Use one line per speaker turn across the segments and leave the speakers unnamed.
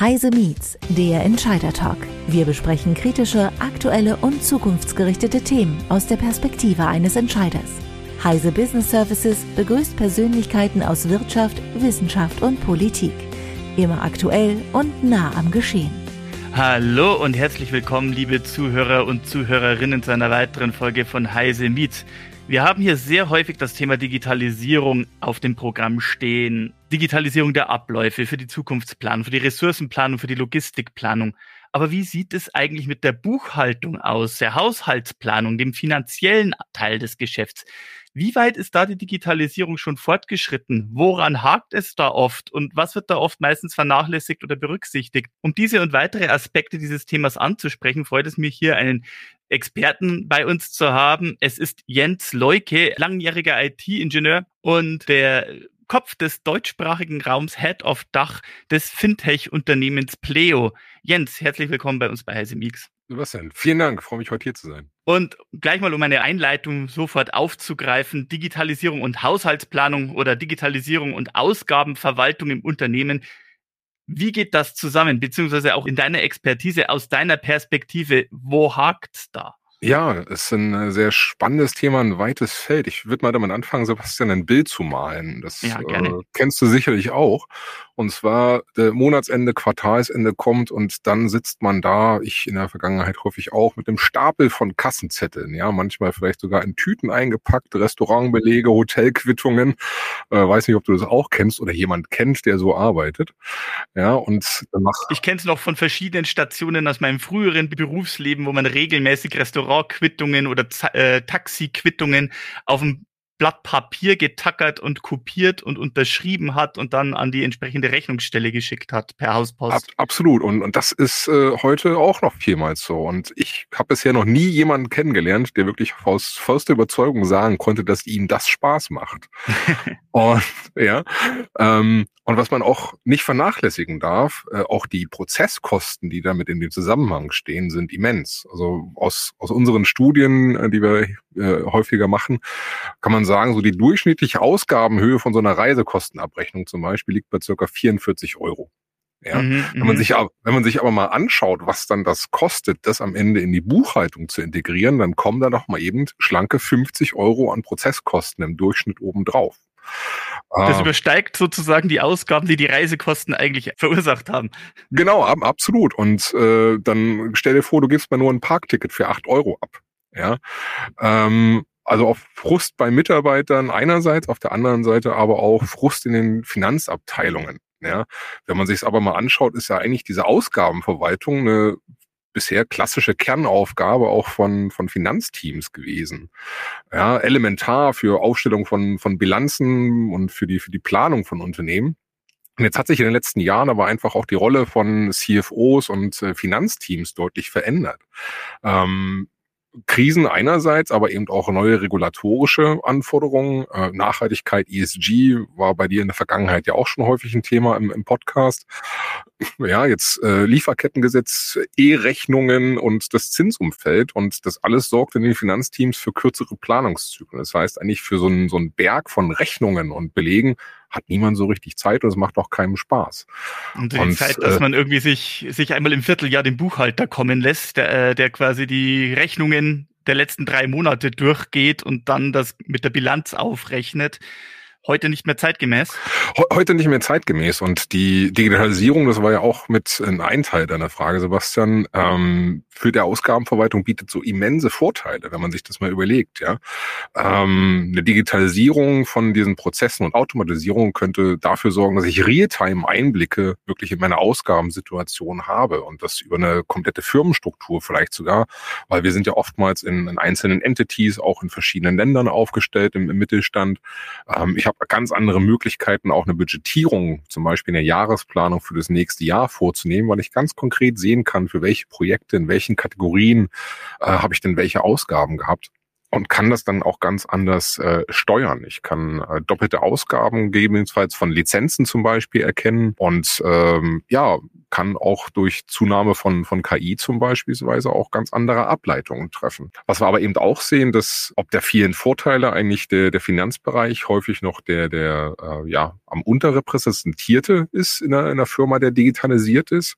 Heise Meets, der Entscheider Talk. Wir besprechen kritische, aktuelle und zukunftsgerichtete Themen aus der Perspektive eines Entscheiders. Heise Business Services begrüßt Persönlichkeiten aus Wirtschaft, Wissenschaft und Politik. Immer aktuell und nah am Geschehen.
Hallo und herzlich willkommen, liebe Zuhörer und Zuhörerinnen, zu einer weiteren Folge von Heise Meets. Wir haben hier sehr häufig das Thema Digitalisierung auf dem Programm stehen. Digitalisierung der Abläufe für die Zukunftsplanung, für die Ressourcenplanung, für die Logistikplanung. Aber wie sieht es eigentlich mit der Buchhaltung aus, der Haushaltsplanung, dem finanziellen Teil des Geschäfts? Wie weit ist da die Digitalisierung schon fortgeschritten? Woran hakt es da oft? Und was wird da oft meistens vernachlässigt oder berücksichtigt? Um diese und weitere Aspekte dieses Themas anzusprechen, freut es mich hier einen Experten bei uns zu haben. Es ist Jens Leuke, langjähriger IT-Ingenieur und der Kopf des deutschsprachigen Raums Head of Dach des Fintech-Unternehmens Pleo. Jens, herzlich willkommen bei uns bei Heise Mix.
Sebastian, vielen Dank, freue mich heute hier zu sein.
Und gleich mal um eine Einleitung sofort aufzugreifen, Digitalisierung und Haushaltsplanung oder Digitalisierung und Ausgabenverwaltung im Unternehmen. Wie geht das zusammen, beziehungsweise auch in deiner Expertise, aus deiner Perspektive, wo hakt's da?
Ja, es ist ein äh, sehr spannendes Thema, ein weites Feld. Ich würde mal damit anfangen, Sebastian, ein Bild zu malen. Das ja, äh, kennst du sicherlich auch. Und zwar der Monatsende, Quartalsende kommt und dann sitzt man da, ich in der Vergangenheit häufig auch, mit einem Stapel von Kassenzetteln, ja, manchmal vielleicht sogar in Tüten eingepackt, Restaurantbelege, Hotelquittungen. Äh, weiß nicht, ob du das auch kennst oder jemand kennt, der so arbeitet. Ja, und
danach. Ich kenne es noch von verschiedenen Stationen aus meinem früheren Berufsleben, wo man regelmäßig Restaurantquittungen oder äh, Taxiquittungen auf dem Blatt Papier getackert und kopiert und unterschrieben hat und dann an die entsprechende Rechnungsstelle geschickt hat per Hauspost. Ab,
absolut. Und, und das ist äh, heute auch noch vielmals so. Und ich habe bisher noch nie jemanden kennengelernt, der wirklich aus vollster Überzeugung sagen konnte, dass ihm das Spaß macht. und ja, ähm, und was man auch nicht vernachlässigen darf, äh, auch die Prozesskosten, die damit in dem Zusammenhang stehen, sind immens. Also aus, aus unseren Studien, äh, die wir äh, häufiger machen, kann man sagen, so die durchschnittliche Ausgabenhöhe von so einer Reisekostenabrechnung zum Beispiel liegt bei circa 44 Euro. Ja, mhm, wenn man mhm. sich, wenn man sich aber mal anschaut, was dann das kostet, das am Ende in die Buchhaltung zu integrieren, dann kommen da noch mal eben schlanke 50 Euro an Prozesskosten im Durchschnitt obendrauf.
Das ah. übersteigt sozusagen die Ausgaben, die die Reisekosten eigentlich verursacht haben.
Genau, ab, absolut. Und äh, dann stell dir vor, du gibst mal nur ein Parkticket für acht Euro ab. Ja, ähm, also auf Frust bei Mitarbeitern einerseits, auf der anderen Seite aber auch Frust in den Finanzabteilungen. Ja, wenn man sich es aber mal anschaut, ist ja eigentlich diese Ausgabenverwaltung eine bisher klassische Kernaufgabe auch von, von Finanzteams gewesen. Ja, elementar für Aufstellung von, von Bilanzen und für die, für die Planung von Unternehmen. Und jetzt hat sich in den letzten Jahren aber einfach auch die Rolle von CFOs und äh, Finanzteams deutlich verändert. Ähm, Krisen einerseits, aber eben auch neue regulatorische Anforderungen. Äh, Nachhaltigkeit, ESG war bei dir in der Vergangenheit ja auch schon häufig ein Thema im, im Podcast. Ja, jetzt äh, Lieferkettengesetz, E-Rechnungen und das Zinsumfeld und das alles sorgt in den Finanzteams für kürzere Planungszyklen. Das heißt eigentlich für so einen, so einen Berg von Rechnungen und Belegen hat niemand so richtig Zeit und es macht auch keinem Spaß.
Und die und, Zeit, dass äh, man irgendwie sich, sich einmal im Vierteljahr den Buchhalter kommen lässt, der, äh, der quasi die Rechnungen der letzten drei Monate durchgeht und dann das mit der Bilanz aufrechnet heute nicht mehr zeitgemäß?
Heute nicht mehr zeitgemäß. Und die Digitalisierung, das war ja auch mit ein Teil deiner Frage, Sebastian, ähm, für die Ausgabenverwaltung bietet so immense Vorteile, wenn man sich das mal überlegt. Ja, ähm, Eine Digitalisierung von diesen Prozessen und Automatisierung könnte dafür sorgen, dass ich Realtime-Einblicke wirklich in meine Ausgabensituation habe und das über eine komplette Firmenstruktur vielleicht sogar, weil wir sind ja oftmals in, in einzelnen Entities, auch in verschiedenen Ländern aufgestellt im, im Mittelstand. Ähm, ich habe ganz andere Möglichkeiten, auch eine Budgetierung, zum Beispiel eine Jahresplanung für das nächste Jahr vorzunehmen, weil ich ganz konkret sehen kann, für welche Projekte, in welchen Kategorien äh, habe ich denn welche Ausgaben gehabt und kann das dann auch ganz anders äh, steuern. Ich kann äh, doppelte Ausgaben gegebenenfalls von Lizenzen zum Beispiel erkennen und ähm, ja kann auch durch Zunahme von, von KI zum beispielsweise auch ganz andere Ableitungen treffen. Was wir aber eben auch sehen, dass ob der vielen Vorteile eigentlich der, der Finanzbereich häufig noch der, der äh, ja, am unterrepräsentierte ist in einer, in einer Firma, der digitalisiert ist,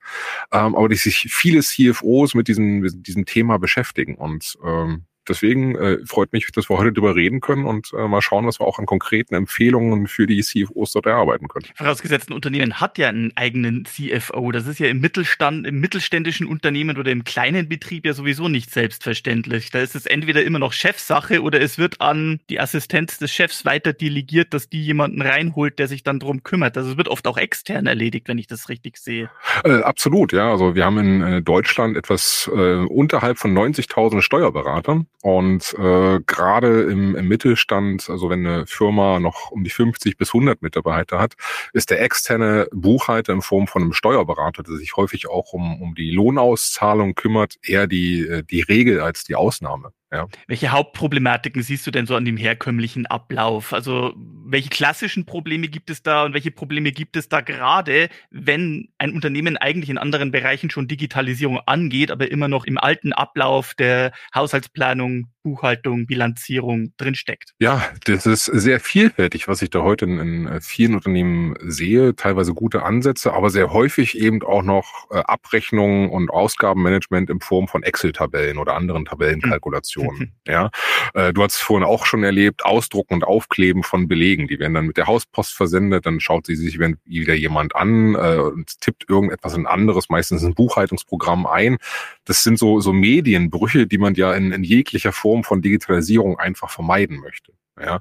ähm, aber dass sich viele CFOs mit diesem, mit diesem Thema beschäftigen und ähm, deswegen äh, freut mich, dass wir heute darüber reden können und äh, mal schauen, was wir auch an konkreten Empfehlungen für die CFOs dort erarbeiten können.
Vorausgesetzt, ein Unternehmen hat ja einen eigenen CFO. Das ist ja im Mittelstand, im mittelständischen Unternehmen oder im kleinen Betrieb ja sowieso nicht selbstverständlich. Da ist es entweder immer noch Chefsache oder es wird an die Assistenz des Chefs weiter delegiert, dass die jemanden reinholt, der sich dann drum kümmert. Also es wird oft auch extern erledigt, wenn ich das richtig sehe.
Äh, absolut, ja. Also wir haben in äh, Deutschland etwas äh, unterhalb von 90.000 Steuerberatern und äh, gerade im, im Mittelstand, also wenn eine Firma noch um die 50 bis 100 Mitarbeiter hat, ist der externe Buchhalter in Form von einem Steuerberater, der sich häufig auch um, um die Lohnauszahlung kümmert, eher die, äh, die Regel als die Ausnahme. Ja.
Welche Hauptproblematiken siehst du denn so an dem herkömmlichen Ablauf? Also welche klassischen Probleme gibt es da und welche Probleme gibt es da gerade, wenn ein Unternehmen eigentlich in anderen Bereichen schon Digitalisierung angeht, aber immer noch im alten Ablauf der Haushaltsplanung, Buchhaltung, Bilanzierung drinsteckt?
Ja, das ist sehr vielfältig, was ich da heute in, in vielen Unternehmen sehe. Teilweise gute Ansätze, aber sehr häufig eben auch noch äh, Abrechnungen und Ausgabenmanagement in Form von Excel-Tabellen oder anderen Tabellenkalkulationen. Informationen. ja, äh, du hast vorhin auch schon erlebt, Ausdrucken und Aufkleben von Belegen. Die werden dann mit der Hauspost versendet, dann schaut sie sich wieder jemand an äh, und tippt irgendetwas in anderes, meistens ein Buchhaltungsprogramm ein. Das sind so, so Medienbrüche, die man ja in, in jeglicher Form von Digitalisierung einfach vermeiden möchte. Ja,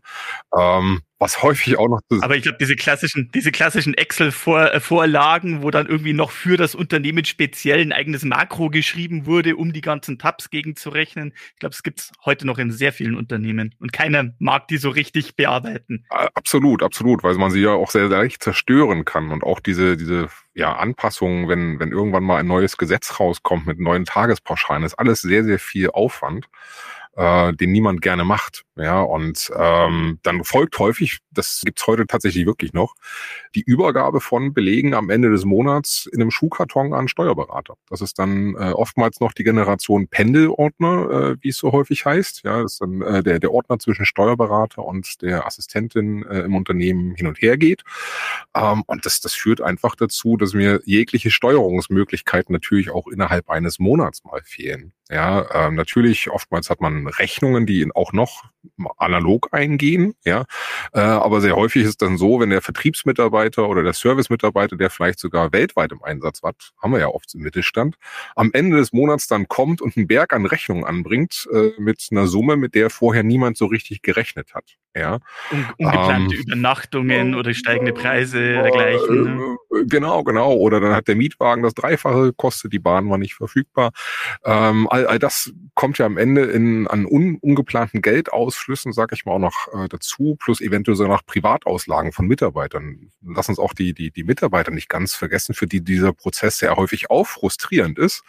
ähm, was häufig auch noch.
Aber ich glaube, diese klassischen, diese klassischen Excel-Vorlagen, wo dann irgendwie noch für das Unternehmen speziell ein eigenes Makro geschrieben wurde, um die ganzen Tabs gegenzurechnen. Ich glaube, es gibt's heute noch in sehr vielen Unternehmen und keiner mag die so richtig bearbeiten.
Absolut, absolut, weil man sie ja auch sehr, sehr leicht zerstören kann und auch diese, diese ja, Anpassungen, wenn, wenn irgendwann mal ein neues Gesetz rauskommt mit neuen Tagespauschalen, ist alles sehr, sehr viel Aufwand äh, den niemand gerne macht. Ja, und ähm, dann folgt häufig, das gibt's heute tatsächlich wirklich noch, die Übergabe von Belegen am Ende des Monats in einem Schuhkarton an Steuerberater. Das ist dann äh, oftmals noch die Generation Pendelordner, äh, wie es so häufig heißt. Ja, das ist dann äh, der, der Ordner zwischen Steuerberater und der Assistentin äh, im Unternehmen hin und her geht. Ähm, und das, das führt einfach dazu, dass mir jegliche Steuerungsmöglichkeiten natürlich auch innerhalb eines Monats mal fehlen. Ja, ähm, natürlich, oftmals hat man Rechnungen, die auch noch analog eingehen, ja. Äh, aber sehr häufig ist es dann so, wenn der Vertriebsmitarbeiter oder der Servicemitarbeiter, der vielleicht sogar weltweit im Einsatz war, haben wir ja oft im Mittelstand, am Ende des Monats dann kommt und einen Berg an Rechnungen anbringt äh, mit einer Summe, mit der vorher niemand so richtig gerechnet hat. Ja.
Un ungeplante ähm, Übernachtungen oder steigende Preise äh, dergleichen. Ne?
Genau, genau. Oder dann hat der Mietwagen das Dreifache gekostet, die Bahn war nicht verfügbar. Ähm, all, all das kommt ja am Ende in, an un, ungeplanten Geldausflüssen, sag ich mal, auch noch äh, dazu, plus eventuell sogar noch Privatauslagen von Mitarbeitern. Lass uns auch die, die, die Mitarbeiter nicht ganz vergessen, für die dieser Prozess sehr häufig auch frustrierend ist.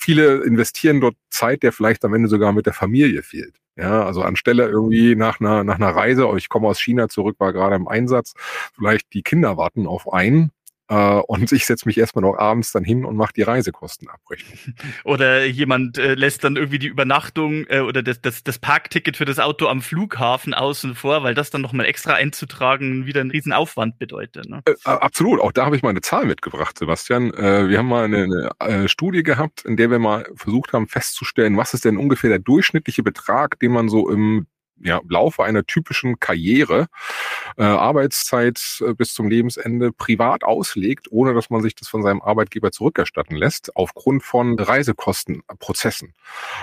Viele investieren dort Zeit, der vielleicht am Ende sogar mit der Familie fehlt. Ja, also anstelle irgendwie nach einer, nach einer Reise, oh, ich komme aus China zurück, war gerade im Einsatz, vielleicht die Kinder warten auf einen äh, und ich setze mich erstmal noch abends dann hin und mache die Reisekostenabrechnung.
Oder jemand äh, lässt dann irgendwie die Übernachtung äh, oder das, das, das Parkticket für das Auto am Flughafen außen vor, weil das dann nochmal extra einzutragen wieder einen riesen Aufwand bedeutet. Ne?
Äh, absolut, auch da habe ich mal eine Zahl mitgebracht, Sebastian. Äh, wir haben mal eine, eine äh, Studie gehabt, in der wir mal versucht haben festzustellen, was ist denn ungefähr der durchschnittliche Betrag, den man so im ja, Laufe einer typischen Karriere, äh, Arbeitszeit äh, bis zum Lebensende privat auslegt, ohne dass man sich das von seinem Arbeitgeber zurückerstatten lässt, aufgrund von Reisekostenprozessen.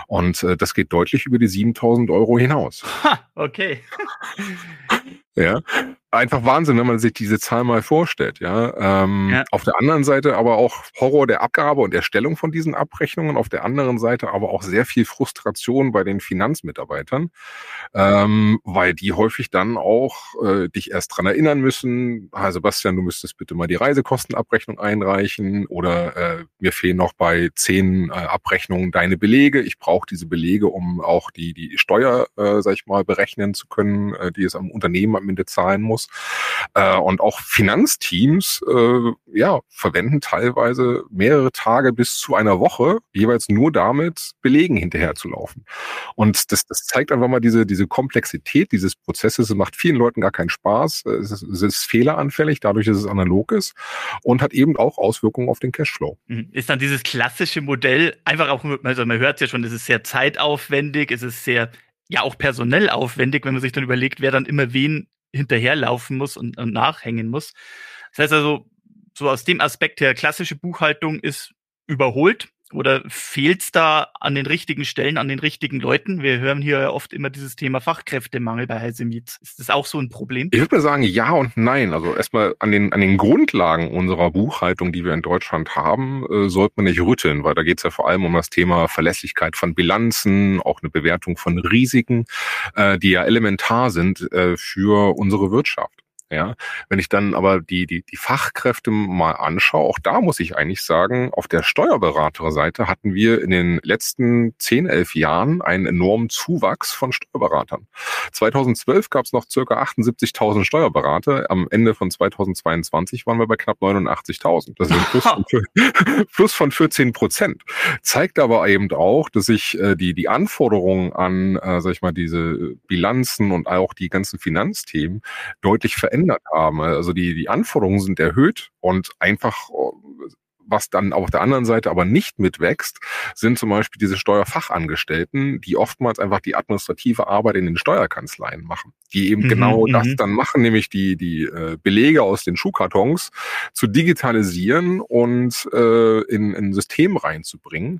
Und äh, das geht deutlich über die 7000 Euro hinaus.
Ha, okay.
Ja, einfach Wahnsinn, wenn man sich diese Zahl mal vorstellt. Ja? Ähm, ja. Auf der anderen Seite aber auch Horror der Abgabe und Erstellung von diesen Abrechnungen. Auf der anderen Seite aber auch sehr viel Frustration bei den Finanzmitarbeitern, ähm, weil die häufig dann auch äh, dich erst dran erinnern müssen. Ah, Sebastian, du müsstest bitte mal die Reisekostenabrechnung einreichen oder äh, mir fehlen noch bei zehn äh, Abrechnungen deine Belege. Ich brauche diese Belege, um auch die die Steuer, äh, sag ich mal, berechnen zu können, äh, die es am Unternehmen am Ende zahlen muss. Muss. Äh, und auch Finanzteams äh, ja, verwenden teilweise mehrere Tage bis zu einer Woche jeweils nur damit, Belegen hinterherzulaufen. Und das, das zeigt einfach mal diese, diese Komplexität dieses Prozesses. Es macht vielen Leuten gar keinen Spaß. Es ist, es ist fehleranfällig, dadurch, dass es analog ist und hat eben auch Auswirkungen auf den Cashflow.
Mhm. Ist dann dieses klassische Modell einfach auch, also man hört es ja schon, es ist sehr zeitaufwendig, es ist sehr, ja auch personell aufwendig, wenn man sich dann überlegt, wer dann immer wen hinterherlaufen muss und, und nachhängen muss. Das heißt also, so aus dem Aspekt her, klassische Buchhaltung ist überholt oder fehlt es da an den richtigen Stellen, an den richtigen Leuten? Wir hören hier oft immer dieses Thema Fachkräftemangel bei Heisemit. Ist das auch so ein Problem?
Ich würde mal sagen, ja und nein. Also erstmal an den, an den Grundlagen unserer Buchhaltung, die wir in Deutschland haben, äh, sollte man nicht rütteln, weil da geht es ja vor allem um das Thema Verlässlichkeit von Bilanzen, auch eine Bewertung von Risiken, äh, die ja elementar sind äh, für unsere Wirtschaft. Ja, wenn ich dann aber die, die, die Fachkräfte mal anschaue, auch da muss ich eigentlich sagen, auf der Steuerberaterseite hatten wir in den letzten 10, 11 Jahren einen enormen Zuwachs von Steuerberatern. 2012 gab es noch circa 78.000 Steuerberater. Am Ende von 2022 waren wir bei knapp 89.000. Das ist ein Plus von, Plus von 14 Prozent. Zeigt aber eben auch, dass sich äh, die, die Anforderungen an, äh, sag ich mal, diese Bilanzen und auch die ganzen Finanzthemen deutlich verändern verändert haben. Also die, die Anforderungen sind erhöht und einfach was dann auf der anderen Seite aber nicht mitwächst, sind zum Beispiel diese Steuerfachangestellten, die oftmals einfach die administrative Arbeit in den Steuerkanzleien machen, die eben mhm, genau das mhm. dann machen, nämlich die, die äh, Belege aus den Schuhkartons zu digitalisieren und äh, in, in ein System reinzubringen.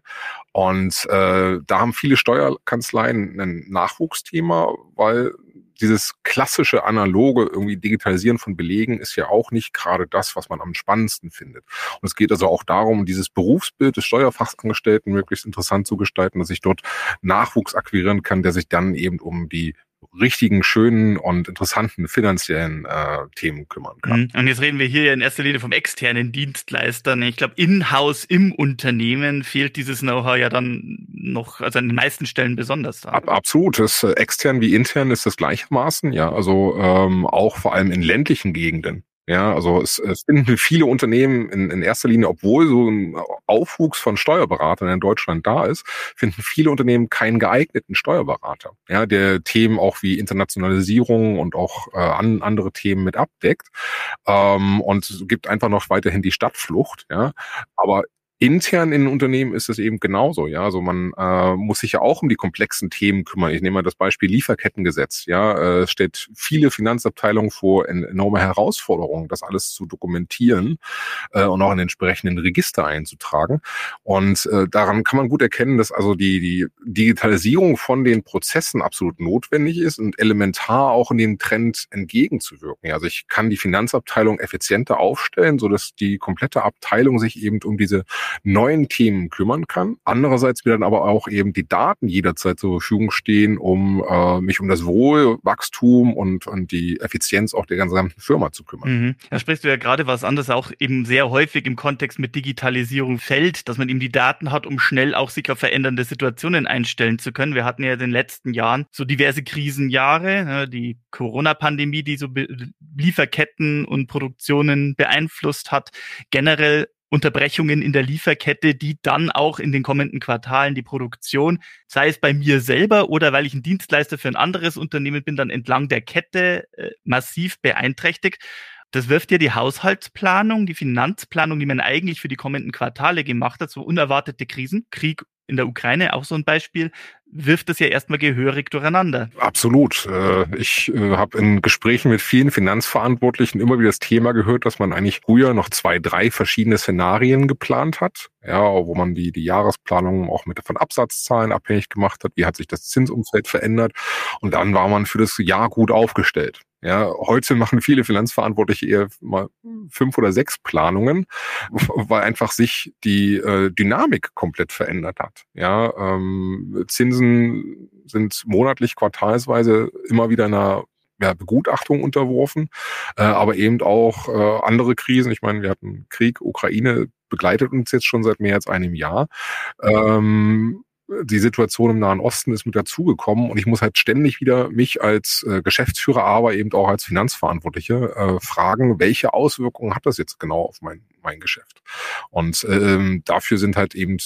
Und äh, da haben viele Steuerkanzleien ein Nachwuchsthema, weil dieses klassische analoge irgendwie Digitalisieren von Belegen ist ja auch nicht gerade das, was man am spannendsten findet. Und es geht also auch darum, dieses Berufsbild des Steuerfachsangestellten möglichst interessant zu gestalten, dass ich dort Nachwuchs akquirieren kann, der sich dann eben um die richtigen, schönen und interessanten finanziellen äh, Themen kümmern kann.
Mhm. Und jetzt reden wir hier ja in erster Linie vom externen Dienstleistern. Ich glaube, in-house im Unternehmen fehlt dieses Know-how ja dann noch, also an den meisten Stellen besonders.
Ab, absolut. Das äh, extern wie intern ist das gleichermaßen, ja. Also ähm, auch vor allem in ländlichen Gegenden. Ja, also es, es finden viele Unternehmen in, in erster Linie, obwohl so ein Aufwuchs von Steuerberatern in Deutschland da ist, finden viele Unternehmen keinen geeigneten Steuerberater, ja, der Themen auch wie Internationalisierung und auch äh, an, andere Themen mit abdeckt ähm, und gibt einfach noch weiterhin die Stadtflucht. Ja, aber Intern in Unternehmen ist es eben genauso, ja. Also man äh, muss sich ja auch um die komplexen Themen kümmern. Ich nehme mal das Beispiel Lieferkettengesetz, ja. Äh, es stellt viele Finanzabteilungen vor enorme Herausforderungen, das alles zu dokumentieren äh, und auch in entsprechenden Register einzutragen. Und äh, daran kann man gut erkennen, dass also die, die Digitalisierung von den Prozessen absolut notwendig ist und elementar auch in den Trend entgegenzuwirken. Ja, also ich kann die Finanzabteilung effizienter aufstellen, so dass die komplette Abteilung sich eben um diese neuen Themen kümmern kann. Andererseits wird dann aber auch eben die Daten jederzeit zur Verfügung stehen, um äh, mich um das Wohl, Wachstum und, und die Effizienz auch der gesamten Firma zu kümmern.
Mhm. Da sprichst du ja gerade was anderes auch eben sehr häufig im Kontext mit Digitalisierung fällt, dass man eben die Daten hat, um schnell auch sich auf verändernde Situationen einstellen zu können. Wir hatten ja in den letzten Jahren so diverse Krisenjahre, ne, die Corona-Pandemie, die so Lieferketten und Produktionen beeinflusst hat. Generell Unterbrechungen in der Lieferkette, die dann auch in den kommenden Quartalen die Produktion, sei es bei mir selber oder weil ich ein Dienstleister für ein anderes Unternehmen bin, dann entlang der Kette äh, massiv beeinträchtigt. Das wirft ja die Haushaltsplanung, die Finanzplanung, die man eigentlich für die kommenden Quartale gemacht hat, so unerwartete Krisen, Krieg in der Ukraine auch so ein Beispiel, wirft es ja erstmal gehörig durcheinander.
Absolut. Äh, ich äh, habe in Gesprächen mit vielen Finanzverantwortlichen immer wieder das Thema gehört, dass man eigentlich früher noch zwei, drei verschiedene Szenarien geplant hat, ja, wo man die, die Jahresplanung auch mit von Absatzzahlen abhängig gemacht hat. Wie hat sich das Zinsumfeld verändert? Und dann war man für das Jahr gut aufgestellt. Ja, heute machen viele Finanzverantwortliche eher mal fünf oder sechs Planungen, weil einfach sich die äh, Dynamik komplett verändert hat. Ja, ähm, Zinsen sind monatlich, quartalsweise immer wieder einer ja, Begutachtung unterworfen, äh, aber eben auch äh, andere Krisen. Ich meine, wir hatten Krieg, Ukraine begleitet uns jetzt schon seit mehr als einem Jahr. Ähm, die Situation im Nahen Osten ist mit dazugekommen und ich muss halt ständig wieder mich als äh, Geschäftsführer, aber eben auch als Finanzverantwortliche äh, fragen, welche Auswirkungen hat das jetzt genau auf mein, mein Geschäft? Und ähm, dafür sind halt eben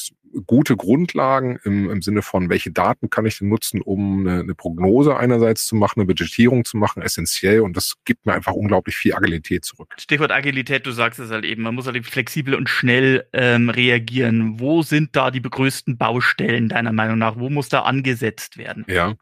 gute Grundlagen im, im Sinne von, welche Daten kann ich denn nutzen, um eine, eine Prognose einerseits zu machen, eine Budgetierung zu machen, essentiell. Und das gibt mir einfach unglaublich viel Agilität zurück.
Stichwort Agilität, du sagst es halt eben, man muss halt flexibel und schnell ähm, reagieren. Wo sind da die größten Baustellen deiner Meinung nach? Wo muss da angesetzt werden?
Ja,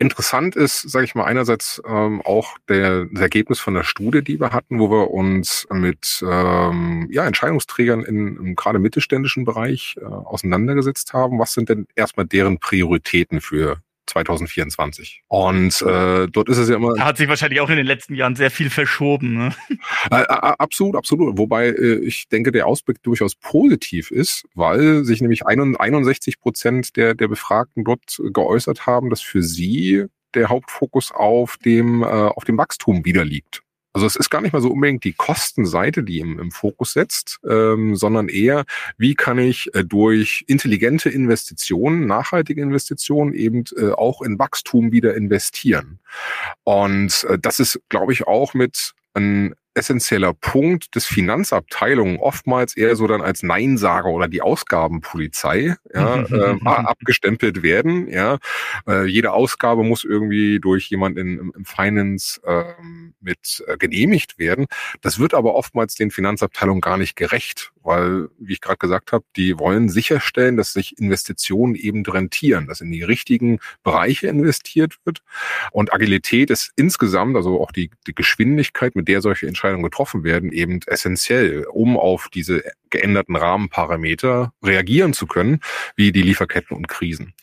Interessant ist, sage ich mal, einerseits ähm, auch der, das Ergebnis von der Studie, die wir hatten, wo wir uns mit ähm, ja, Entscheidungsträgern in, im gerade mittelständischen Bereich äh, auseinandergesetzt haben. Was sind denn erstmal deren Prioritäten für 2024. Und äh, dort ist es ja immer.
Da hat sich wahrscheinlich auch in den letzten Jahren sehr viel verschoben. Ne?
Äh, absolut, absolut. Wobei äh, ich denke, der Ausblick durchaus positiv ist, weil sich nämlich 61 Prozent der, der Befragten dort geäußert haben, dass für sie der Hauptfokus auf dem, äh, auf dem Wachstum wieder liegt. Also es ist gar nicht mal so unbedingt die Kostenseite, die im, im Fokus setzt, ähm, sondern eher, wie kann ich äh, durch intelligente Investitionen, nachhaltige Investitionen eben äh, auch in Wachstum wieder investieren. Und äh, das ist, glaube ich, auch mit ein essentieller Punkt des Finanzabteilungen oftmals eher so dann als Neinsager oder die Ausgabenpolizei ja, äh, abgestempelt werden. Ja, äh, jede Ausgabe muss irgendwie durch jemanden im, im Finance äh, mit genehmigt werden. Das wird aber oftmals den Finanzabteilungen gar nicht gerecht, weil, wie ich gerade gesagt habe, die wollen sicherstellen, dass sich Investitionen eben rentieren, dass in die richtigen Bereiche investiert wird. Und Agilität ist insgesamt, also auch die, die Geschwindigkeit, mit der solche Entscheidungen Entscheidungen getroffen werden, eben essentiell, um auf diese geänderten Rahmenparameter reagieren zu können, wie die Lieferketten und Krisen.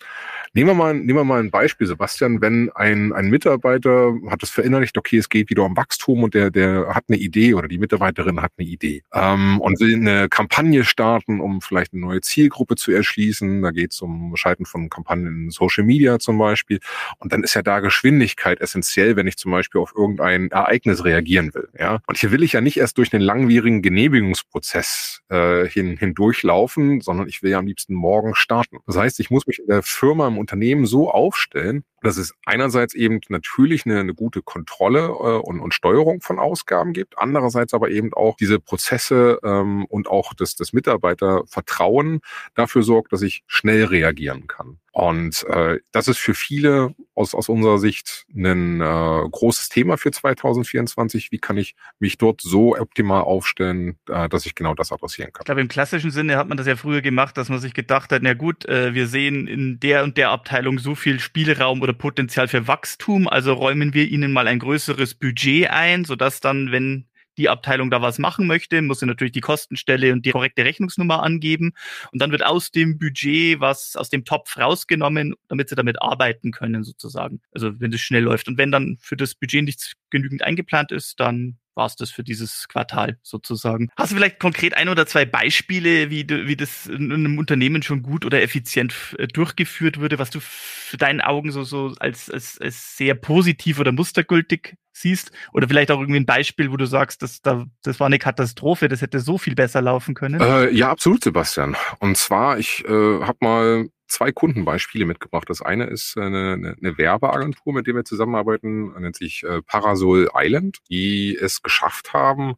Nehmen wir mal, nehmen wir mal ein Beispiel, Sebastian. Wenn ein, ein Mitarbeiter hat es verinnerlicht, okay, es geht wieder um Wachstum und der, der hat eine Idee oder die Mitarbeiterin hat eine Idee ähm, und will eine Kampagne starten, um vielleicht eine neue Zielgruppe zu erschließen. Da geht es um Schalten von Kampagnen in Social Media zum Beispiel. Und dann ist ja da Geschwindigkeit essentiell, wenn ich zum Beispiel auf irgendein Ereignis reagieren will. Ja? Und hier will ich ja nicht erst durch einen langwierigen Genehmigungsprozess äh, hin, hindurchlaufen, sondern ich will ja am liebsten morgen starten. Das heißt, ich muss mich in der Firma im Unternehmen so aufstellen, dass es einerseits eben natürlich eine, eine gute Kontrolle äh, und, und Steuerung von Ausgaben gibt, andererseits aber eben auch diese Prozesse ähm, und auch das, das Mitarbeitervertrauen dafür sorgt, dass ich schnell reagieren kann. Und äh, das ist für viele aus, aus unserer Sicht ein äh, großes Thema für 2024. Wie kann ich mich dort so optimal aufstellen, äh, dass ich genau das adressieren kann?
Ich glaube, im klassischen Sinne hat man das ja früher gemacht, dass man sich gedacht hat, na gut, äh, wir sehen in der und der Abteilung so viel Spielraum oder Potenzial für Wachstum, also räumen wir ihnen mal ein größeres Budget ein, sodass dann, wenn die Abteilung da was machen möchte, muss sie natürlich die Kostenstelle und die korrekte Rechnungsnummer angeben. Und dann wird aus dem Budget was aus dem Topf rausgenommen, damit sie damit arbeiten können, sozusagen. Also wenn das schnell läuft. Und wenn dann für das Budget nichts genügend eingeplant ist, dann war es das für dieses Quartal sozusagen. Hast du vielleicht konkret ein oder zwei Beispiele, wie, wie das in einem Unternehmen schon gut oder effizient äh, durchgeführt würde, was du für deinen Augen so, so als, als, als sehr positiv oder mustergültig siehst? Oder vielleicht auch irgendwie ein Beispiel, wo du sagst, das, da, das war eine Katastrophe, das hätte so viel besser laufen können?
Äh, ja, absolut, Sebastian. Und zwar, ich äh, habe mal zwei Kundenbeispiele mitgebracht. Das eine ist eine, eine, eine Werbeagentur, mit der wir zusammenarbeiten, nennt sich äh, Parasol Island, die es geschafft haben,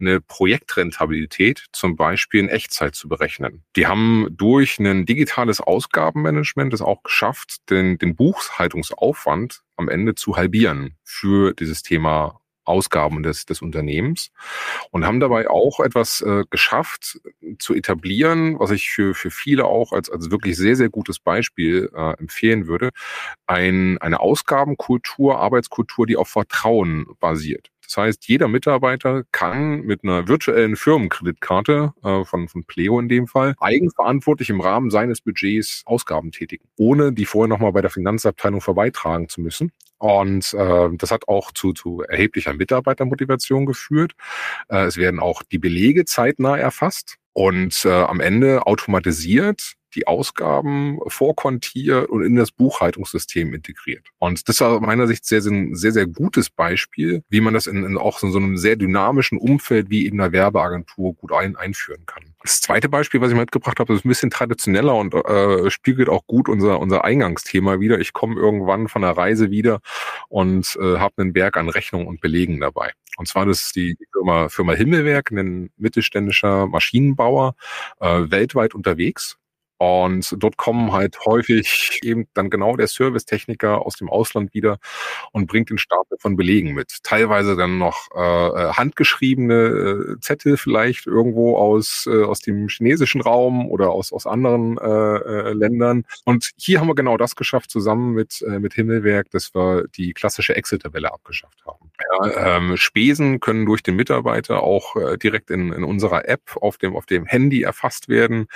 eine Projektrentabilität zum Beispiel in Echtzeit zu berechnen. Die haben durch ein digitales Ausgabenmanagement es auch geschafft, den, den Buchhaltungsaufwand am Ende zu halbieren für dieses Thema Ausgaben des, des Unternehmens und haben dabei auch etwas äh, geschafft zu etablieren, was ich für, für viele auch als, als wirklich sehr, sehr gutes Beispiel äh, empfehlen würde. Ein, eine Ausgabenkultur, Arbeitskultur, die auf Vertrauen basiert. Das heißt, jeder Mitarbeiter kann mit einer virtuellen Firmenkreditkarte äh, von, von Pleo in dem Fall eigenverantwortlich im Rahmen seines Budgets Ausgaben tätigen, ohne die vorher nochmal bei der Finanzabteilung vorbeitragen zu müssen. Und äh, das hat auch zu, zu erheblicher Mitarbeitermotivation geführt. Äh, es werden auch die Belege zeitnah erfasst und äh, am Ende automatisiert die Ausgaben vorkontiert und in das Buchhaltungssystem integriert. Und das war aus meiner Sicht sehr, sehr, sehr, gutes Beispiel, wie man das in, in auch in so einem sehr dynamischen Umfeld wie in einer Werbeagentur gut ein, einführen kann. Das zweite Beispiel, was ich mitgebracht habe, ist ein bisschen traditioneller und äh, spiegelt auch gut unser, unser Eingangsthema wieder. Ich komme irgendwann von der Reise wieder und äh, habe einen Berg an Rechnungen und Belegen dabei. Und zwar das ist die Firma, Firma Himmelwerk, ein mittelständischer Maschinenbauer, äh, weltweit unterwegs und dort kommen halt häufig eben dann genau der Servicetechniker aus dem Ausland wieder und bringt den Stapel von Belegen mit. Teilweise dann noch äh, äh, handgeschriebene äh, Zettel vielleicht irgendwo aus, äh, aus dem chinesischen Raum oder aus, aus anderen äh, äh, Ländern. Und hier haben wir genau das geschafft, zusammen mit, äh, mit Himmelwerk, dass wir die klassische Excel-Tabelle abgeschafft haben. Ja, ähm, Spesen können durch den Mitarbeiter auch äh, direkt in, in unserer App auf dem, auf dem Handy erfasst werden,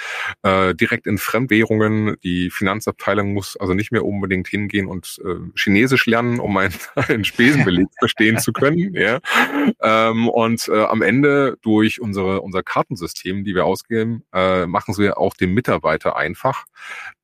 äh, direkt in Fremdwährungen. Die Finanzabteilung muss also nicht mehr unbedingt hingehen und äh, Chinesisch lernen, um einen, einen Spesenbeleg verstehen zu können. Ja. Ähm, und äh, am Ende durch unsere, unser Kartensystem, die wir ausgeben, äh, machen wir auch dem Mitarbeiter einfach,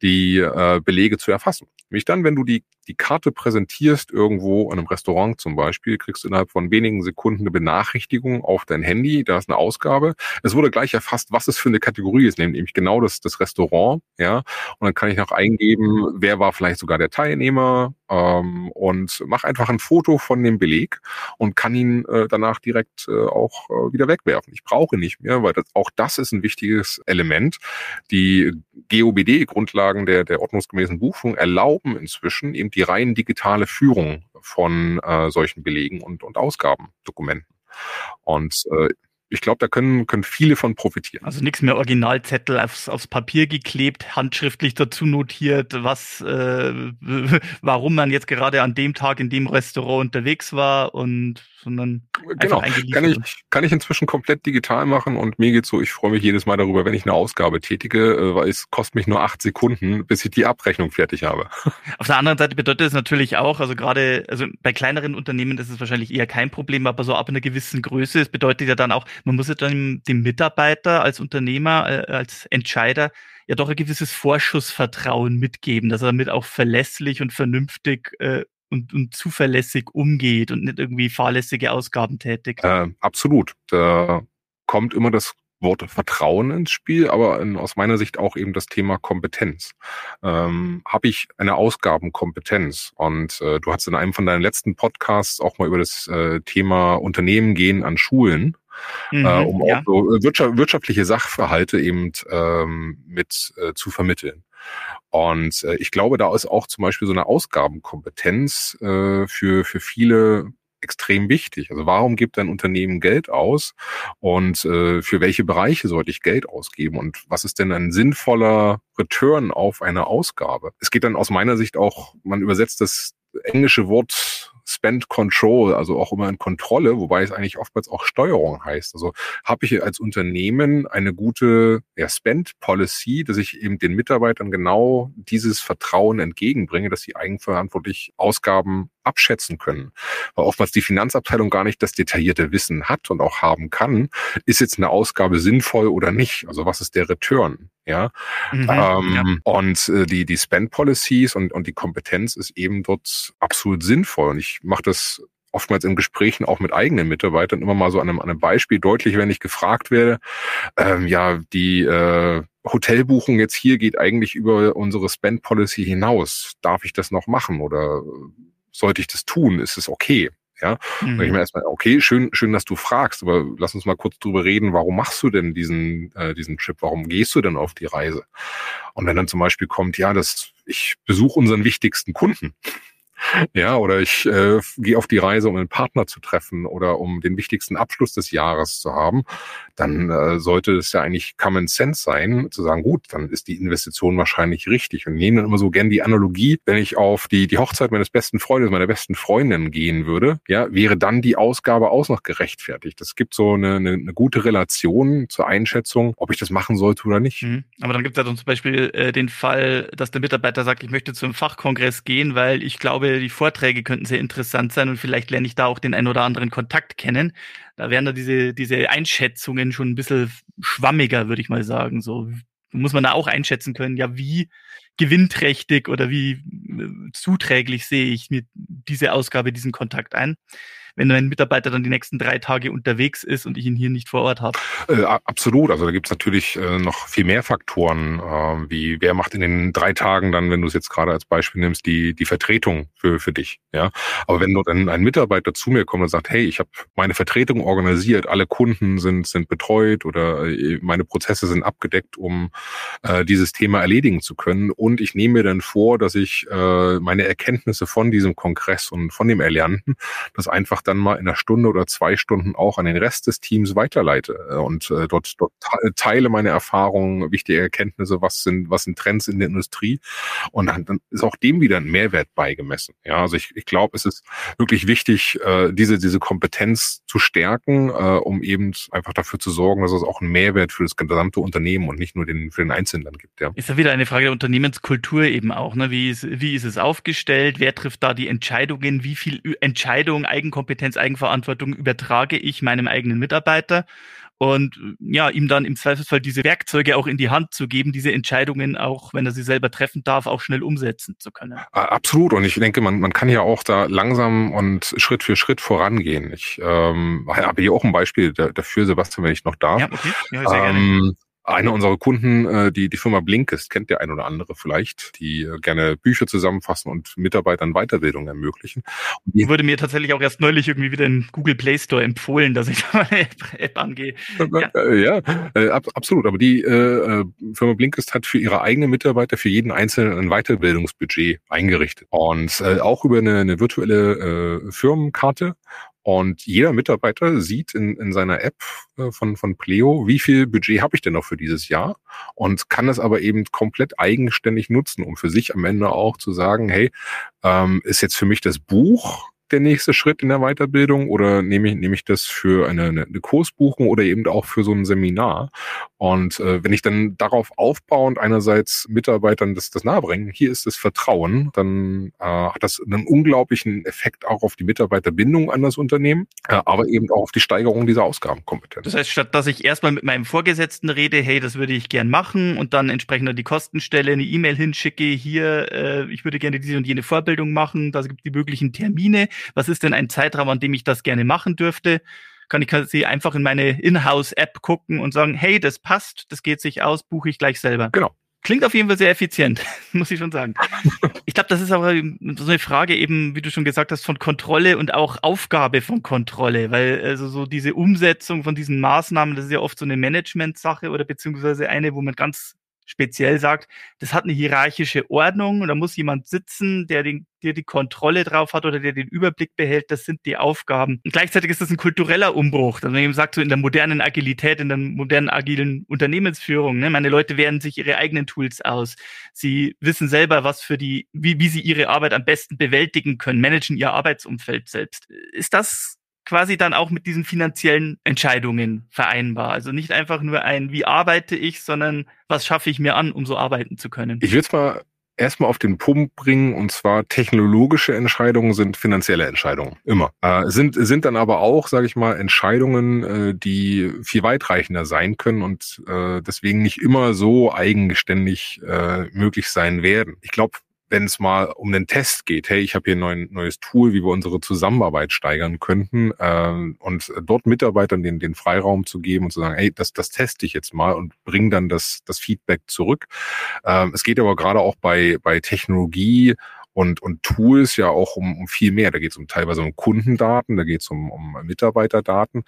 die äh, Belege zu erfassen. Nämlich dann, wenn du die, die Karte präsentierst, irgendwo in einem Restaurant zum Beispiel, kriegst du innerhalb von wenigen Sekunden eine Benachrichtigung auf dein Handy, da ist eine Ausgabe. Es wurde gleich erfasst, was es für eine Kategorie ist, nämlich genau das, das Restaurant, ja. Und dann kann ich noch eingeben, wer war vielleicht sogar der Teilnehmer, ähm, und mach einfach ein Foto von dem Beleg und kann ihn äh, danach direkt äh, auch äh, wieder wegwerfen. Ich brauche nicht mehr, weil das, auch das ist ein wichtiges Element. Die GOBD-Grundlagen der, der ordnungsgemäßen Buchführung erlauben inzwischen eben die rein digitale Führung von äh, solchen Belegen und, und Ausgabendokumenten. Und äh, ich glaube, da können, können viele von profitieren.
Also nichts mehr Originalzettel aufs, aufs Papier geklebt, handschriftlich dazu notiert, was, äh, warum man jetzt gerade an dem Tag in dem Restaurant unterwegs war und sondern
genau. Kann ich, kann ich inzwischen komplett digital machen und mir geht's so, ich freue mich jedes Mal darüber, wenn ich eine Ausgabe tätige, äh, weil es kostet mich nur acht Sekunden, bis ich die Abrechnung fertig habe.
Auf der anderen Seite bedeutet es natürlich auch, also gerade, also bei kleineren Unternehmen ist es wahrscheinlich eher kein Problem, aber so ab einer gewissen Größe, es bedeutet ja dann auch, man muss ja dann dem Mitarbeiter als Unternehmer, äh, als Entscheider ja doch ein gewisses Vorschussvertrauen mitgeben, dass er damit auch verlässlich und vernünftig äh, und, und zuverlässig umgeht und nicht irgendwie fahrlässige Ausgaben tätigt.
Äh, absolut. Da kommt immer das Wort Vertrauen ins Spiel, aber in, aus meiner Sicht auch eben das Thema Kompetenz. Ähm, Habe ich eine Ausgabenkompetenz? Und äh, du hast in einem von deinen letzten Podcasts auch mal über das äh, Thema Unternehmen gehen an Schulen mhm, äh, um ja. auch so wirtschaftliche Sachverhalte eben ähm, mit äh, zu vermitteln. Und äh, ich glaube, da ist auch zum Beispiel so eine Ausgabenkompetenz äh, für, für viele extrem wichtig. Also warum gibt ein Unternehmen Geld aus und äh, für welche Bereiche sollte ich Geld ausgeben und was ist denn ein sinnvoller Return auf eine Ausgabe? Es geht dann aus meiner Sicht auch, man übersetzt das englische Wort Spend Control, also auch immer in Kontrolle, wobei es eigentlich oftmals auch Steuerung heißt. Also habe ich als Unternehmen eine gute ja, Spend Policy, dass ich eben den Mitarbeitern genau dieses Vertrauen entgegenbringe, dass sie eigenverantwortlich Ausgaben abschätzen können. Weil oftmals die Finanzabteilung gar nicht das detaillierte Wissen hat und auch haben kann, ist jetzt eine Ausgabe sinnvoll oder nicht? Also was ist der Return? Ja. Mhm, ähm, ja. Und äh, die, die Spend Policies und, und die Kompetenz ist eben dort absolut sinnvoll. Und ich mache das oftmals in Gesprächen auch mit eigenen Mitarbeitern immer mal so an einem, an einem Beispiel deutlich, wenn ich gefragt werde, ähm, ja, die äh, Hotelbuchung jetzt hier geht eigentlich über unsere Spend Policy hinaus. Darf ich das noch machen oder sollte ich das tun? Ist es okay? Ja, mhm. und ich mir erstmal, okay, schön, schön, dass du fragst, aber lass uns mal kurz drüber reden, warum machst du denn diesen, äh, diesen Trip? Warum gehst du denn auf die Reise? Und wenn dann zum Beispiel kommt, ja, das, ich besuche unseren wichtigsten Kunden. Ja, oder ich äh, gehe auf die Reise, um einen Partner zu treffen oder um den wichtigsten Abschluss des Jahres zu haben, dann äh, sollte es ja eigentlich Common Sense sein, zu sagen, gut, dann ist die Investition wahrscheinlich richtig. Und nehmen dann immer so gern die Analogie, wenn ich auf die, die Hochzeit meines besten Freundes, meiner besten Freundin gehen würde, ja, wäre dann die Ausgabe auch noch gerechtfertigt. Es gibt so eine, eine, eine gute Relation zur Einschätzung, ob ich das machen sollte oder nicht. Mhm.
Aber dann gibt es ja zum Beispiel äh, den Fall, dass der Mitarbeiter sagt, ich möchte zum Fachkongress gehen, weil ich glaube, die Vorträge könnten sehr interessant sein und vielleicht lerne ich da auch den ein oder anderen Kontakt kennen. Da wären da diese, diese Einschätzungen schon ein bisschen schwammiger, würde ich mal sagen. So, muss man da auch einschätzen können, ja, wie gewinnträchtig oder wie äh, zuträglich sehe ich mir diese Ausgabe, diesen Kontakt ein wenn mein Mitarbeiter dann die nächsten drei Tage unterwegs ist und ich ihn hier nicht vor Ort habe.
Äh, absolut. Also da gibt's natürlich äh, noch viel mehr Faktoren, äh, wie wer macht in den drei Tagen dann, wenn du es jetzt gerade als Beispiel nimmst, die, die Vertretung für, für dich. Ja. Aber wenn dort ein, ein Mitarbeiter zu mir kommt und sagt, hey, ich habe meine Vertretung organisiert, alle Kunden sind, sind betreut oder äh, meine Prozesse sind abgedeckt, um äh, dieses Thema erledigen zu können. Und ich nehme mir dann vor, dass ich äh, meine Erkenntnisse von diesem Kongress und von dem Erlernten, das einfach dann mal in einer Stunde oder zwei Stunden auch an den Rest des Teams weiterleite äh, und äh, dort, dort teile meine Erfahrungen, wichtige Erkenntnisse, was sind, was sind Trends in der Industrie und dann, dann ist auch dem wieder ein Mehrwert beigemessen. Ja, also ich, ich glaube, es ist wirklich wichtig, äh, diese, diese Kompetenz zu stärken, äh, um eben einfach dafür zu sorgen, dass es auch einen Mehrwert für das gesamte Unternehmen und nicht nur den, für den Einzelnen gibt. Ja.
Ist ja wieder eine Frage der Unternehmenskultur eben auch. Ne? Wie, ist, wie ist es aufgestellt? Wer trifft da die Entscheidungen? Wie viel Entscheidung, Eigenkompetenz Kompetenz, Eigenverantwortung übertrage ich meinem eigenen Mitarbeiter und ja, ihm dann im Zweifelsfall diese Werkzeuge auch in die Hand zu geben, diese Entscheidungen auch, wenn er sie selber treffen darf, auch schnell umsetzen zu können.
Absolut. Und ich denke, man, man kann ja auch da langsam und Schritt für Schritt vorangehen. Ich ähm, habe hier auch ein Beispiel dafür, Sebastian, wenn ich noch darf. Ja, okay. Ja, sehr ähm, gerne. Eine unserer Kunden, äh, die, die Firma Blinkist, kennt der ein oder andere vielleicht, die äh, gerne Bücher zusammenfassen und Mitarbeitern Weiterbildung ermöglichen.
Und die wurde mir tatsächlich auch erst neulich irgendwie wieder in Google Play Store empfohlen, dass ich da meine App, angehe.
Ja, äh, ja äh, ab, absolut. Aber die äh, Firma Blinkist hat für ihre eigenen Mitarbeiter für jeden Einzelnen ein Weiterbildungsbudget eingerichtet. Und äh, auch über eine, eine virtuelle äh, Firmenkarte und jeder Mitarbeiter sieht in, in seiner App äh, von, von Pleo, wie viel Budget habe ich denn noch für dieses Jahr? Und kann es aber eben komplett eigenständig nutzen, um für sich am Ende auch zu sagen, hey, ähm, ist jetzt für mich das Buch der nächste Schritt in der Weiterbildung oder nehme ich, nehme ich das für eine, eine, Kursbuchung oder eben auch für so ein Seminar? Und äh, wenn ich dann darauf aufbauend einerseits Mitarbeitern das, das nahebringen, hier ist das Vertrauen, dann äh, hat das einen unglaublichen Effekt auch auf die Mitarbeiterbindung an das Unternehmen, äh, aber eben auch auf die Steigerung dieser Ausgabenkompetenz.
Das heißt, statt dass ich erstmal mit meinem Vorgesetzten rede, hey, das würde ich gern machen und dann entsprechend an die Kostenstelle eine E-Mail hinschicke, hier, äh, ich würde gerne diese und jene Vorbildung machen, da gibt die möglichen Termine, was ist denn ein Zeitraum, an dem ich das gerne machen dürfte? Kann ich sie einfach in meine Inhouse-App gucken und sagen, hey, das passt, das geht sich aus, buche ich gleich selber.
Genau.
Klingt auf jeden Fall sehr effizient, muss ich schon sagen. Ich glaube, das ist aber so eine Frage eben, wie du schon gesagt hast, von Kontrolle und auch Aufgabe von Kontrolle, weil also so diese Umsetzung von diesen Maßnahmen, das ist ja oft so eine Management-Sache oder beziehungsweise eine, wo man ganz speziell sagt, das hat eine hierarchische Ordnung und da muss jemand sitzen, der, den, der die Kontrolle drauf hat oder der den Überblick behält, das sind die Aufgaben. Und gleichzeitig ist das ein kultureller Umbruch. Also man eben sagt, so in der modernen Agilität, in der modernen agilen Unternehmensführung, ne, meine Leute wählen sich ihre eigenen Tools aus. Sie wissen selber, was für die, wie, wie sie ihre Arbeit am besten bewältigen können, managen ihr Arbeitsumfeld selbst. Ist das quasi dann auch mit diesen finanziellen Entscheidungen vereinbar. Also nicht einfach nur ein, wie arbeite ich, sondern was schaffe ich mir an, um so arbeiten zu können.
Ich will es mal erstmal auf den Punkt bringen, und zwar technologische Entscheidungen sind finanzielle Entscheidungen, immer. Äh, sind, sind dann aber auch, sage ich mal, Entscheidungen, äh, die viel weitreichender sein können und äh, deswegen nicht immer so eigenständig äh, möglich sein werden. Ich glaube, wenn es mal um den Test geht, hey, ich habe hier ein neuen, neues Tool, wie wir unsere Zusammenarbeit steigern könnten ähm, und dort Mitarbeitern den, den Freiraum zu geben und zu sagen, hey, das, das teste ich jetzt mal und bring dann das, das Feedback zurück. Ähm, es geht aber gerade auch bei, bei Technologie und, und Tools ja auch um, um viel mehr. Da geht es um teilweise um Kundendaten, da geht es um, um Mitarbeiterdaten,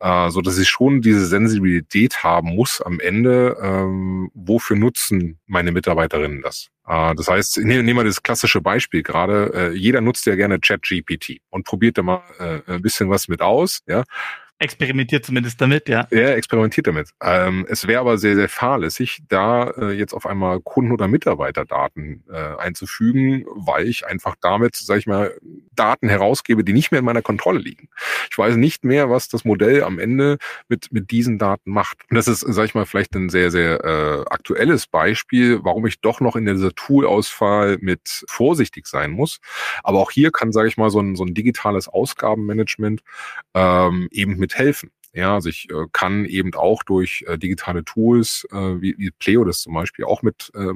äh, so dass ich schon diese Sensibilität haben muss am Ende, ähm, wofür nutzen meine Mitarbeiterinnen das? Äh, das heißt, nehmen wir das klassische Beispiel gerade, äh, jeder nutzt ja gerne ChatGPT und probiert da mal äh, ein bisschen was mit aus, ja.
Experimentiert zumindest damit, ja.
Ja, experimentiert damit. Ähm, es wäre aber sehr, sehr fahrlässig, da äh, jetzt auf einmal Kunden- oder Mitarbeiterdaten äh, einzufügen, weil ich einfach damit, sage ich mal, Daten herausgebe, die nicht mehr in meiner Kontrolle liegen. Ich weiß nicht mehr, was das Modell am Ende mit, mit diesen Daten macht. Und das ist, sage ich mal, vielleicht ein sehr, sehr äh, aktuelles Beispiel, warum ich doch noch in dieser Toolauswahl mit vorsichtig sein muss. Aber auch hier kann, sage ich mal, so ein, so ein digitales Ausgabenmanagement ähm, eben mit helfen. Ja, also ich äh, kann eben auch durch äh, digitale Tools, äh, wie, wie Pleo das zum Beispiel auch mit äh,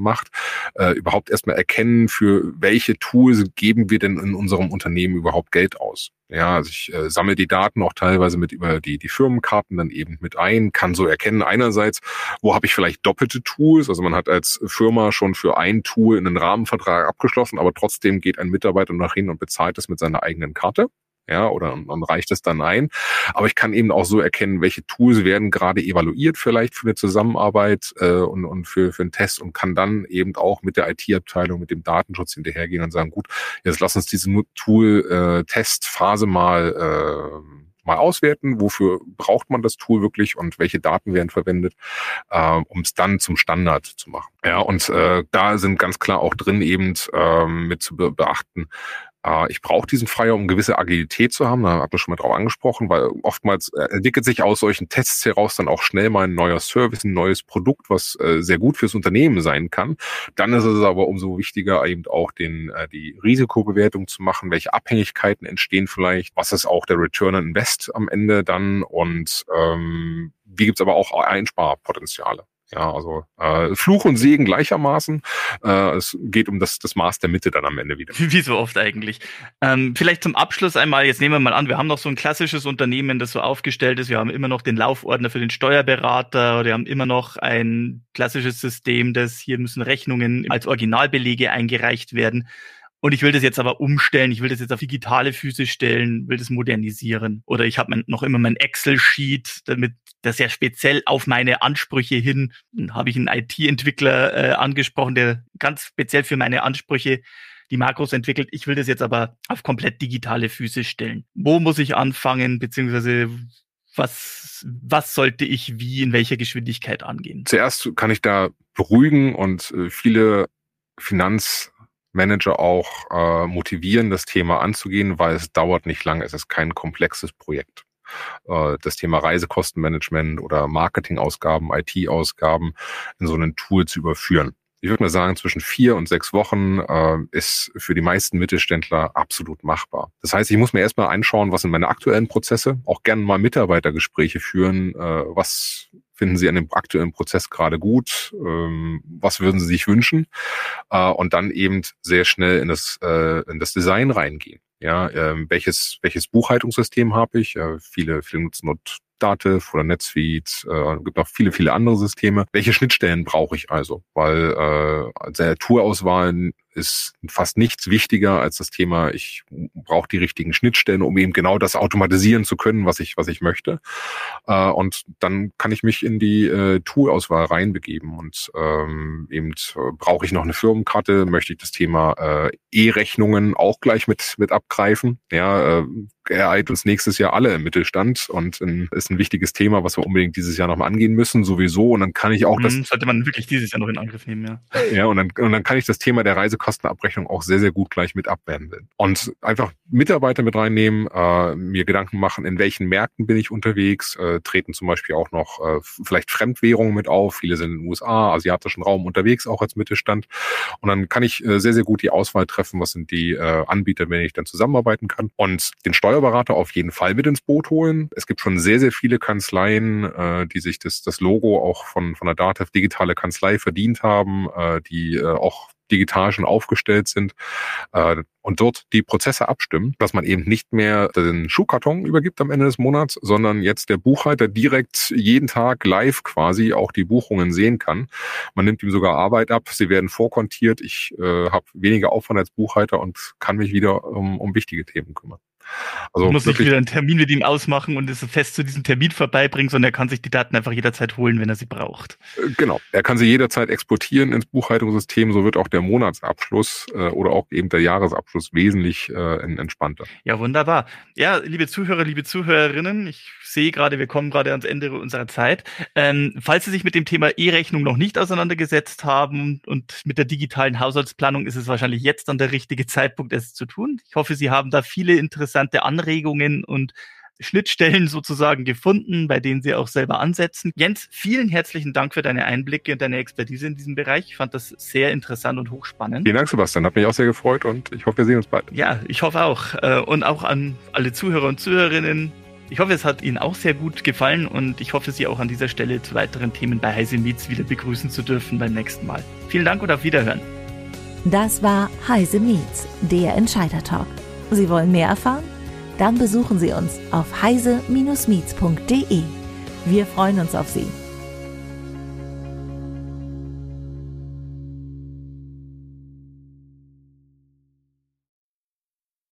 äh, überhaupt erstmal erkennen, für welche Tools geben wir denn in unserem Unternehmen überhaupt Geld aus. Ja, also ich äh, sammle die Daten auch teilweise mit über die, die Firmenkarten dann eben mit ein, kann so erkennen einerseits, wo habe ich vielleicht doppelte Tools, also man hat als Firma schon für ein Tool einen Rahmenvertrag abgeschlossen, aber trotzdem geht ein Mitarbeiter nach hin und bezahlt das mit seiner eigenen Karte ja, oder und reicht es dann ein. Aber ich kann eben auch so erkennen, welche Tools werden gerade evaluiert vielleicht für eine Zusammenarbeit äh, und, und für, für einen Test und kann dann eben auch mit der IT-Abteilung, mit dem Datenschutz hinterhergehen und sagen, gut, jetzt lass uns diese Tool-Testphase äh, mal äh, mal auswerten, wofür braucht man das Tool wirklich und welche Daten werden verwendet, äh, um es dann zum Standard zu machen. Ja, und äh, da sind ganz klar auch drin eben äh, mit zu be beachten, äh, ich brauche diesen Freier, um gewisse Agilität zu haben. Da habt ihr schon mal drauf angesprochen, weil oftmals äh, entwickelt sich aus solchen Tests heraus dann auch schnell mal ein neuer Service, ein neues Produkt, was äh, sehr gut fürs Unternehmen sein kann. Dann ist es aber umso wichtiger, eben auch den, die Risikobewertung zu machen. Welche Abhängigkeiten entstehen vielleicht? Was ist auch der Return on Invest am Ende dann? Und ähm, wie gibt's aber auch Einsparpotenziale? Ja, also äh, Fluch und Segen gleichermaßen. Äh, es geht um das, das Maß der Mitte dann am Ende wieder.
Wie so oft eigentlich. Ähm, vielleicht zum Abschluss einmal, jetzt nehmen wir mal an, wir haben noch so ein klassisches Unternehmen, das so aufgestellt ist. Wir haben immer noch den Laufordner für den Steuerberater, wir haben immer noch ein klassisches System, das hier müssen Rechnungen als Originalbelege eingereicht werden. Und ich will das jetzt aber umstellen, ich will das jetzt auf digitale Füße stellen, will das modernisieren. Oder ich habe noch immer mein Excel-Sheet, damit das ja speziell auf meine Ansprüche hin, habe ich einen IT-Entwickler äh, angesprochen, der ganz speziell für meine Ansprüche die Makros entwickelt. Ich will das jetzt aber auf komplett digitale Füße stellen. Wo muss ich anfangen, beziehungsweise was, was sollte ich wie in welcher Geschwindigkeit angehen?
Zuerst kann ich da beruhigen und äh, viele Finanz Manager auch äh, motivieren, das Thema anzugehen, weil es dauert nicht lange. Es ist kein komplexes Projekt. Äh, das Thema Reisekostenmanagement oder Marketingausgaben, IT-Ausgaben in so ein Tool zu überführen. Ich würde mal sagen, zwischen vier und sechs Wochen äh, ist für die meisten Mittelständler absolut machbar. Das heißt, ich muss mir erstmal anschauen, was sind meine aktuellen Prozesse, auch gerne mal Mitarbeitergespräche führen, äh, was finden Sie an dem aktuellen Prozess gerade gut? Ähm, was würden Sie sich wünschen? Äh, und dann eben sehr schnell in das, äh, in das Design reingehen. Ja, ähm, welches, welches Buchhaltungssystem habe ich? Äh, viele, viele nutzen Dativ oder NetSuite, äh, gibt auch viele, viele andere Systeme. Welche Schnittstellen brauche ich also? Weil äh, der Tourauswahl ist fast nichts wichtiger als das Thema, ich brauche die richtigen Schnittstellen, um eben genau das automatisieren zu können, was ich, was ich möchte. Äh, und dann kann ich mich in die äh, Toolauswahl reinbegeben und ähm, eben äh, brauche ich noch eine Firmenkarte, möchte ich das Thema äh, E-Rechnungen auch gleich mit, mit abgreifen. Ja, äh, ereilt uns nächstes Jahr alle im Mittelstand und in, ist ein wichtiges Thema, was wir unbedingt dieses Jahr noch mal angehen müssen, sowieso. Und dann kann ich auch mhm, das.
Sollte man wirklich dieses Jahr noch in Angriff nehmen, ja.
Ja, und dann, und dann kann ich das Thema der Reisekostenabrechnung auch sehr, sehr gut gleich mit abwenden. Und einfach Mitarbeiter mit reinnehmen, äh, mir Gedanken machen, in welchen Märkten bin ich unterwegs, äh, treten zum Beispiel auch noch äh, vielleicht Fremdwährungen mit auf. Viele sind in den USA, asiatischen Raum unterwegs, auch als Mittelstand. Und dann kann ich äh, sehr, sehr gut die Auswahl treffen, was sind die äh, Anbieter, mit denen ich dann zusammenarbeiten kann. Und den Steuer Steuerberater auf jeden Fall mit ins Boot holen. Es gibt schon sehr, sehr viele Kanzleien, äh, die sich das, das Logo auch von, von der DATEV digitale Kanzlei verdient haben, äh, die äh, auch digital schon aufgestellt sind äh, und dort die Prozesse abstimmen, dass man eben nicht mehr den Schuhkarton übergibt am Ende des Monats, sondern jetzt der Buchhalter direkt jeden Tag live quasi auch die Buchungen sehen kann. Man nimmt ihm sogar Arbeit ab, sie werden vorkontiert, ich äh, habe weniger Aufwand als Buchhalter und kann mich wieder um, um wichtige Themen kümmern.
Also muss ich wieder einen Termin mit ihm ausmachen und es fest zu diesem Termin vorbeibringen, sondern er kann sich die Daten einfach jederzeit holen, wenn er sie braucht.
Äh, genau. Er kann sie jederzeit exportieren ins Buchhaltungssystem. So wird auch der Monatsabschluss äh, oder auch eben der Jahresabschluss wesentlich äh, entspannter.
Ja, wunderbar. Ja, liebe Zuhörer, liebe Zuhörerinnen, ich sehe gerade, wir kommen gerade ans Ende unserer Zeit. Ähm, falls Sie sich mit dem Thema E-Rechnung noch nicht auseinandergesetzt haben und mit der digitalen Haushaltsplanung ist es wahrscheinlich jetzt dann der richtige Zeitpunkt, es zu tun. Ich hoffe, Sie haben da viele interessante interessante Anregungen und Schnittstellen sozusagen gefunden, bei denen sie auch selber ansetzen. Jens, vielen herzlichen Dank für deine Einblicke und deine Expertise in diesem Bereich. Ich fand das sehr interessant und hochspannend.
Vielen Dank, Sebastian. Hat mich auch sehr gefreut und ich hoffe, wir sehen uns bald.
Ja, ich hoffe auch. Äh, und auch an alle Zuhörer und Zuhörerinnen. Ich hoffe, es hat Ihnen auch sehr gut gefallen und ich hoffe, Sie auch an dieser Stelle zu weiteren Themen bei Heise Meets wieder begrüßen zu dürfen beim nächsten Mal. Vielen Dank und auf Wiederhören.
Das war Heise Meets, der Entscheider Talk. Sie wollen mehr erfahren? Dann besuchen Sie uns auf heise-meets.de. Wir freuen uns auf Sie.